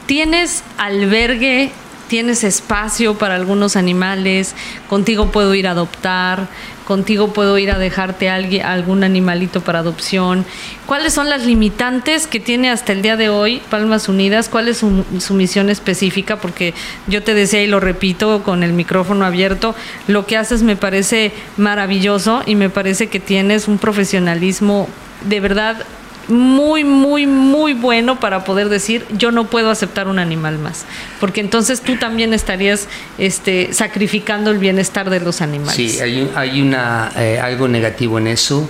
Speaker 3: ¿Tienes albergue? ¿Tienes espacio para algunos animales? ¿Contigo puedo ir a adoptar? ¿Contigo puedo ir a dejarte alguien, algún animalito para adopción? ¿Cuáles son las limitantes que tiene hasta el día de hoy Palmas Unidas? ¿Cuál es su, su misión específica? Porque yo te decía y lo repito con el micrófono abierto, lo que haces me parece maravilloso y me parece que tienes un profesionalismo de verdad muy, muy, muy bueno para poder decir yo no puedo aceptar un animal más. Porque entonces tú también estarías este, sacrificando el bienestar de los animales.
Speaker 4: Sí, hay, hay una, eh, algo negativo en eso.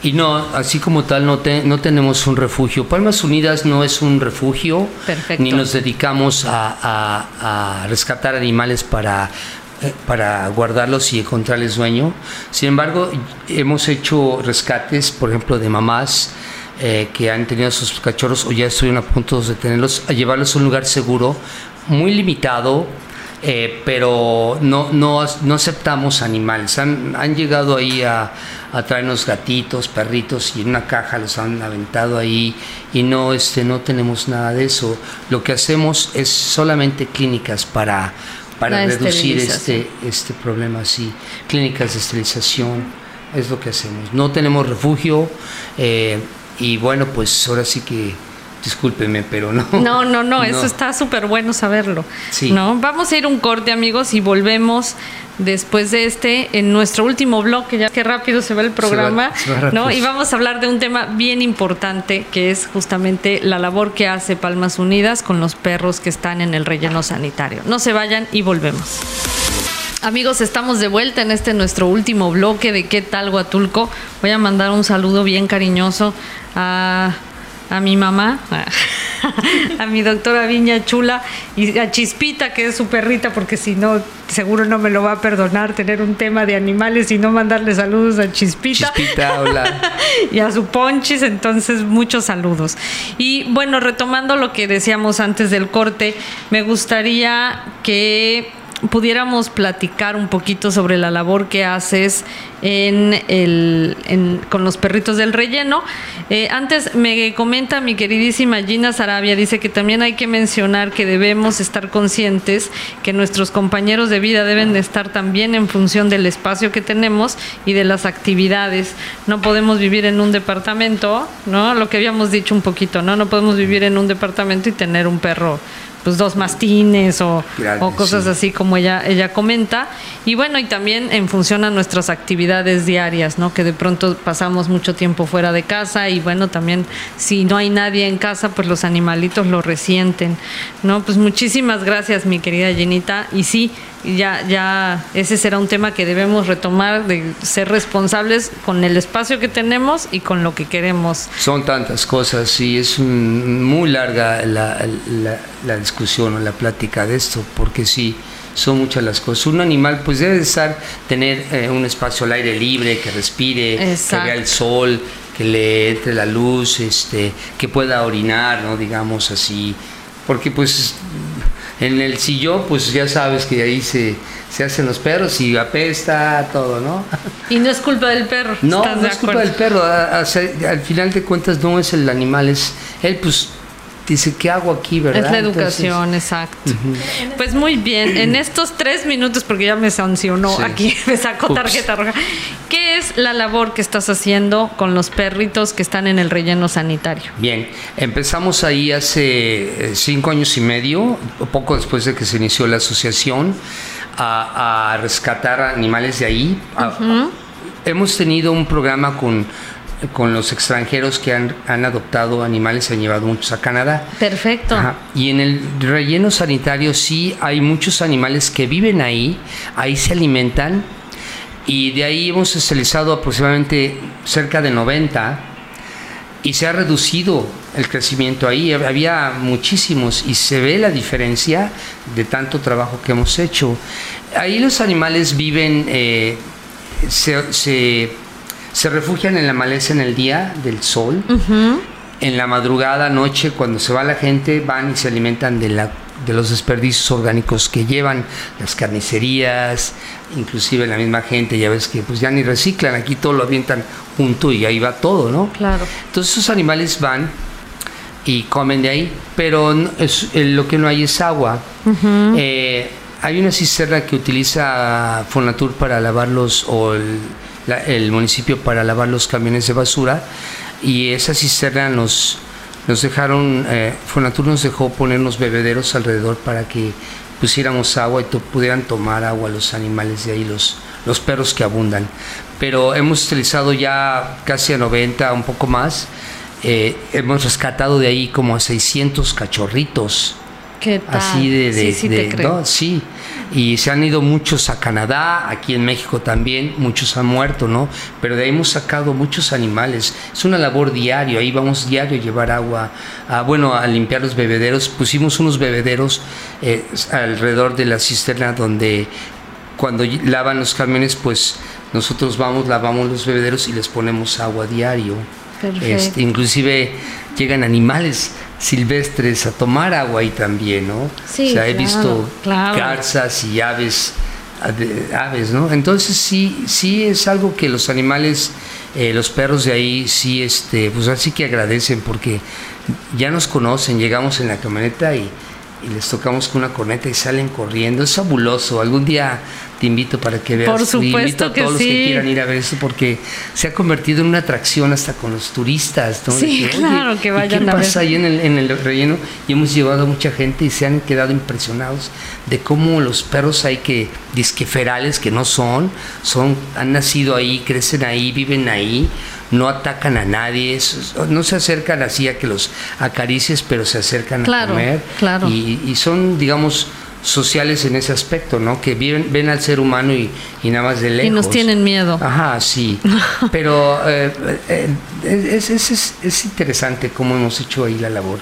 Speaker 4: Y no, así como tal, no, te- no tenemos un refugio. Palmas Unidas no es un refugio,
Speaker 3: Perfecto.
Speaker 4: ni nos dedicamos a, a- a rescatar animales para, eh, para guardarlos y encontrarles dueño. Sin embargo, hemos hecho rescates, por ejemplo, de mamás eh, que han tenido sus cachorros o ya estuvieron a punto de tenerlos, a llevarlos a un lugar seguro, muy limitado, eh, pero no, no, no aceptamos animales. Han, han llegado ahí a, a traernos gatitos, perritos y en una caja los han aventado ahí y no, este, no tenemos nada de eso. Lo que hacemos es solamente clínicas para, para
Speaker 3: La
Speaker 4: reducir este, este problema así. Clínicas de esterilización es lo que hacemos. No tenemos refugio eh, y bueno, pues ahora sí que discúlpeme, pero no.
Speaker 3: No, no, no, eso está súper bueno saberlo.
Speaker 4: Sí.
Speaker 3: ¿no? Vamos a ir un corte, amigos, y volvemos después de este en nuestro último bloque. Ya que rápido se va el programa,
Speaker 4: se va rápido.
Speaker 3: ¿no? Y vamos a hablar de un tema bien importante que es justamente la labor que hace Palmas Unidas con los perros que están en el relleno sanitario. No se vayan y volvemos. Amigos, estamos de vuelta en este nuestro último bloque de ¿Qué tal Huatulco? Voy a mandar un saludo bien cariñoso a, a mi mamá, a mi doctora Viña Chula y a Chispita, que es su perrita, porque si no, seguro no me lo va a perdonar tener un tema de animales y no mandarle saludos a Chispita
Speaker 4: Chispita, hola.
Speaker 3: y a su ponchis, entonces muchos saludos. Y bueno, retomando lo que decíamos antes del corte, me gustaría que pudiéramos platicar un poquito sobre la labor que haces en el, con los perritos del relleno. Eh, antes me comenta mi queridísima Gina Sarabia, dice que también hay que mencionar que debemos estar conscientes que nuestros compañeros de vida deben de estar también en función del espacio que tenemos y de las actividades. No podemos vivir en un departamento, ¿no? Lo que habíamos dicho un poquito, ¿no? No podemos vivir en un departamento y tener un perro pues dos mastines o,
Speaker 4: Grande,
Speaker 3: o cosas
Speaker 4: sí.
Speaker 3: así como ella, ella comenta. Y bueno, y también en función a nuestras actividades diarias, ¿no? Que de pronto pasamos mucho tiempo fuera de casa y bueno, también si no hay nadie en casa, pues los animalitos lo resienten, ¿no? Pues muchísimas gracias, mi querida Jenita. Y sí, ya, ya ese será un tema que debemos retomar de ser responsables con el espacio que tenemos y con lo que queremos.
Speaker 4: Son tantas cosas y es un- muy larga la, la- la discusión o la plática de esto, porque sí, son muchas las cosas. Un animal pues debe de estar, tener eh, un espacio al aire libre, que respire,
Speaker 3: Exacto.
Speaker 4: que vea el sol, que le entre la luz, este, que pueda orinar, ¿no? Digamos así, porque pues en el sillón pues ya sabes que ahí se, se hacen los perros y apesta todo, ¿no?
Speaker 3: Y no es culpa del perro.
Speaker 4: No,
Speaker 3: ¿estás
Speaker 4: no
Speaker 3: de
Speaker 4: es culpa del perro. a- a- se- al final de cuentas no es el animal, es él pues dice, ¿qué hago aquí, verdad?
Speaker 3: Es la
Speaker 4: Entonces,
Speaker 3: educación, exacto. Pues muy bien, en estos tres minutos, porque ya me sancionó
Speaker 4: Sí.
Speaker 3: aquí, me sacó tarjeta roja. ¿Qué es la labor que estás haciendo con los perritos que están en el relleno sanitario?
Speaker 4: Bien, empezamos ahí hace eh, cinco años y medio, poco después de que se inició la asociación, a, a rescatar animales de ahí. A- Hemos tenido un programa con, con los extranjeros que han, han adoptado animales, se han llevado muchos a Canadá.
Speaker 3: Perfecto.
Speaker 4: Ajá. Y en el relleno sanitario sí hay muchos animales que viven ahí, ahí se alimentan y de ahí hemos socializado aproximadamente cerca de 90 y se ha reducido el crecimiento ahí. Había muchísimos y se ve la diferencia de tanto trabajo que hemos hecho. Ahí los animales viven, eh, se, se- se refugian en la maleza en el día del sol. En la madrugada, noche, cuando se va la gente, van y se alimentan de, la, de los desperdicios orgánicos que llevan las carnicerías, inclusive la misma gente, ya ves que pues ya ni reciclan, aquí todo lo avientan junto y ahí va todo, ¿no?
Speaker 3: Claro.
Speaker 4: Entonces esos animales van y comen de ahí, pero no- es- eh, lo que no hay es agua. Eh, hay una cisterna que utiliza Fonatur para lavarlos o el, la- el municipio para lavar los camiones de basura y esa cisterna nos, nos dejaron, eh, Fonatur nos dejó poner unos bebederos alrededor para que pusiéramos agua y to- pudieran tomar agua los animales de ahí, los, los perros que abundan. Pero hemos utilizado ya casi a 90, un poco más. Eh, hemos rescatado de ahí como a 600 cachorritos.
Speaker 3: ¿Qué tal?
Speaker 4: Así de, de-
Speaker 3: sí, sí,
Speaker 4: de-. ¿no? Sí. Y se han ido muchos a Canadá, aquí en México también, muchos han muerto, ¿no? Pero de ahí hemos sacado muchos animales. Es una labor diaria, ahí vamos diario a llevar agua, a, bueno, a limpiar los bebederos. Pusimos unos bebederos eh, alrededor de la cisterna donde cuando lavan los camiones, pues nosotros vamos, lavamos los bebederos y les ponemos agua diario. Este, inclusive llegan animales silvestres a tomar agua ahí también, ¿no?
Speaker 3: Sí,
Speaker 4: o sea, he
Speaker 3: claro,
Speaker 4: visto
Speaker 3: claro.
Speaker 4: garzas y aves, aves, ¿no? Entonces sí, sí es algo que los animales, eh, los perros de ahí, sí, este, pues así que agradecen porque ya nos conocen, llegamos en la camioneta y, y les tocamos con una corneta y salen corriendo. Es fabuloso. Algún día te invito para que veas.
Speaker 3: Por
Speaker 4: y
Speaker 3: supuesto
Speaker 4: invito a
Speaker 3: que
Speaker 4: todos los que quieran ir a ver eso porque se ha convertido en una atracción hasta con los turistas. ¿no?
Speaker 3: Sí,
Speaker 4: que,
Speaker 3: claro,
Speaker 4: "Oye,
Speaker 3: que
Speaker 4: ¿y
Speaker 3: vayan
Speaker 4: qué
Speaker 3: a ver".
Speaker 4: pasa ahí en el, en el relleno? Y hemos llevado a mucha gente y se han quedado impresionados de cómo los perros hay que disqueferales que no son, son han nacido ahí, crecen ahí, viven ahí, no atacan a nadie, no se acercan así a que los acaricies, pero se acercan
Speaker 3: Claro,
Speaker 4: a comer.
Speaker 3: claro.
Speaker 4: Y, y son, digamos, sociales en ese aspecto, ¿no? Que viven, ven al ser humano y, y nada más de lejos.
Speaker 3: Y nos tienen miedo.
Speaker 4: Ajá, sí. Pero eh, eh, es, es- es- es interesante cómo hemos hecho ahí la labor.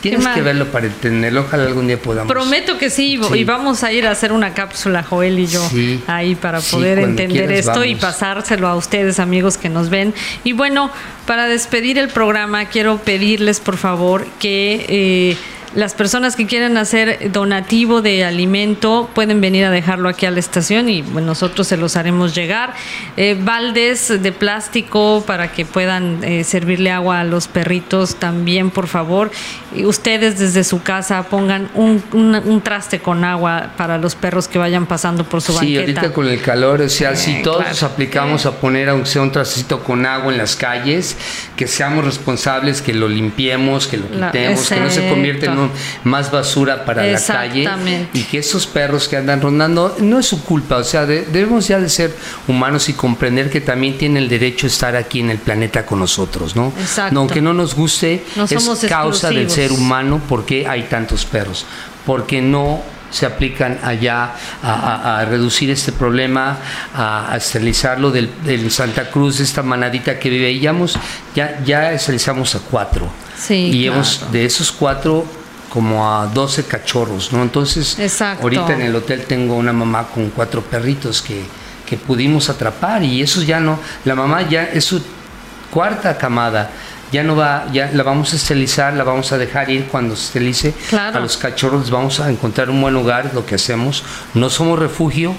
Speaker 4: Tienes que verlo para entenderlo. Ojalá algún día podamos.
Speaker 3: Prometo que sí,
Speaker 4: Sí.
Speaker 3: y vamos a ir a hacer una cápsula, Joel y yo,
Speaker 4: Sí.
Speaker 3: ahí para poder entender
Speaker 4: quieras,
Speaker 3: esto y pasárselo a ustedes, amigos que nos ven. Y bueno, para despedir el programa, quiero pedirles, por favor, que eh, las personas que quieran hacer donativo de alimento pueden venir a dejarlo aquí a la estación y bueno, nosotros se los haremos llegar. Eh, baldes de plástico para que puedan eh, servirle agua a los perritos también, por favor. Y ustedes desde su casa pongan un, un- un traste con agua para los perros que vayan pasando por su
Speaker 4: Sí,
Speaker 3: banqueta.
Speaker 4: ahorita con el calor, o sea, si
Speaker 3: Eh,
Speaker 4: todos
Speaker 3: claro.
Speaker 4: nos aplicamos a poner, aunque sea un trastecito con agua en las calles, que seamos responsables, que lo limpiemos, que lo
Speaker 3: La-
Speaker 4: quitemos, que no se convierta en un más basura para la calle y que esos perros que andan rondando no es su culpa, o sea, de- debemos ya de ser humanos y comprender que también tienen el derecho a estar aquí en el planeta con nosotros, ¿no?
Speaker 3: Exacto.
Speaker 4: No, aunque no nos guste,
Speaker 3: No
Speaker 4: es causa del ser humano porque hay tantos perros, porque no se aplican allá a, a- a reducir este problema, a, a esterilizarlo del, del Santa Cruz, esta manadita que veíamos, ya, ya esterilizamos a cuatro.
Speaker 3: Sí,
Speaker 4: y hemos de esos cuatro como a 12 cachorros, ¿no? Entonces,
Speaker 3: Exacto.
Speaker 4: ahorita en el hotel tengo una mamá con cuatro perritos que, que pudimos atrapar y eso ya no, la mamá ya es su cuarta camada. Ya no va, ya la vamos a esterilizar, la vamos a dejar ir cuando se esterilice.
Speaker 3: Claro.
Speaker 4: A los cachorros vamos a encontrar un buen lugar, lo que hacemos. No somos refugio,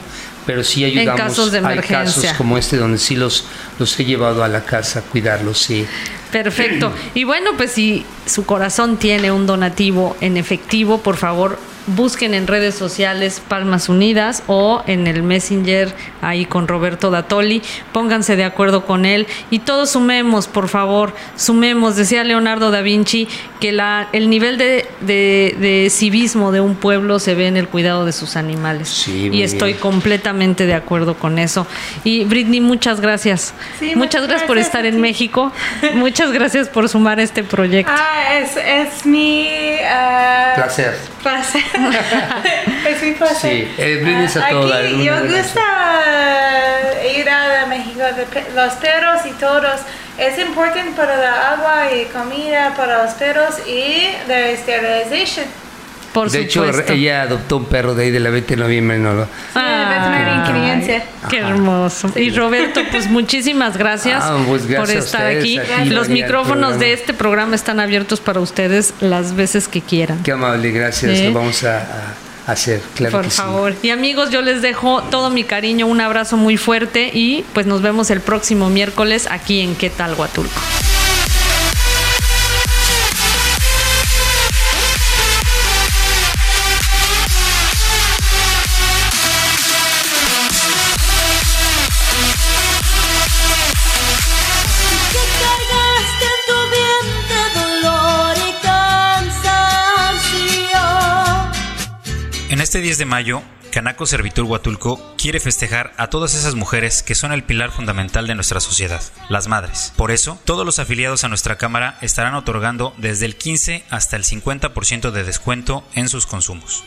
Speaker 4: pero sí ayudamos.
Speaker 3: casos de
Speaker 4: Hay casos
Speaker 3: emergencia.
Speaker 4: como este donde sí los, los he llevado a la casa a cuidarlos, sí.
Speaker 3: Perfecto. Y bueno, pues si su corazón tiene un donativo en efectivo, por favor, busquen en redes sociales Palmas Unidas o en el Messenger ahí con Roberto Datoli, pónganse de acuerdo con él y todos sumemos, por favor, sumemos. Decía Leonardo da Vinci que la, el nivel de, de- de civismo de un pueblo se ve en el cuidado de sus animales.
Speaker 4: Sí,
Speaker 3: y estoy
Speaker 4: bien.
Speaker 3: completamente de acuerdo con eso. Y Britney, muchas gracias.
Speaker 5: Sí,
Speaker 3: muchas
Speaker 5: muchas
Speaker 3: gracias por estar en. México. Muchas gracias por sumar este proyecto.
Speaker 5: Ah, es, es mi ah,
Speaker 4: Placer.
Speaker 5: es mi placer.
Speaker 4: Sí, eh, brindes a
Speaker 5: Ah, Aquí yo gusta ir a México, de los perros y todos. Es importante para la agua y comida para los perros y la esterilización.
Speaker 3: Por
Speaker 4: de hecho, ella adoptó un perro de ahí de la 20 de noviembre, ¿no?
Speaker 5: veterinaria en crianza.
Speaker 3: Qué hermoso. Y Roberto, pues muchísimas gracias,
Speaker 4: Ah, pues
Speaker 3: por
Speaker 4: gracias
Speaker 3: estar
Speaker 4: ustedes
Speaker 3: aquí.
Speaker 4: aquí
Speaker 3: Los micrófonos de este programa están abiertos para ustedes las veces que quieran.
Speaker 4: Qué amable, gracias.
Speaker 3: Sí.
Speaker 4: Lo vamos a, a hacer, claro
Speaker 3: por
Speaker 4: que sí.
Speaker 3: favor. Y amigos, yo les dejo todo mi cariño, un abrazo muy fuerte y pues nos vemos el próximo miércoles aquí en ¿Qué tal Huatulco?
Speaker 6: Este 10 de mayo, Canaco Servitur Huatulco quiere festejar a todas esas mujeres que son el pilar fundamental de nuestra sociedad, las madres. Por eso, todos los afiliados a nuestra cámara estarán otorgando desde el 15 hasta el 50% de descuento en sus consumos.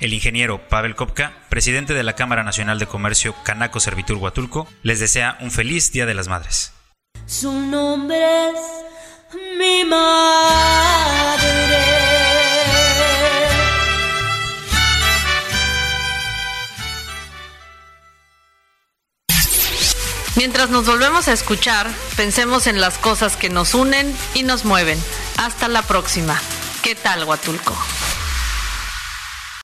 Speaker 6: El ingeniero Pavel Kopka, presidente de la Cámara Nacional de Comercio Canaco Servitur Huatulco, les desea un feliz Día de las Madres.
Speaker 7: Su nombre es mi madre.
Speaker 3: Mientras nos volvemos a escuchar, pensemos en las cosas que nos unen y nos mueven. Hasta la próxima. ¿Qué tal, Huatulco?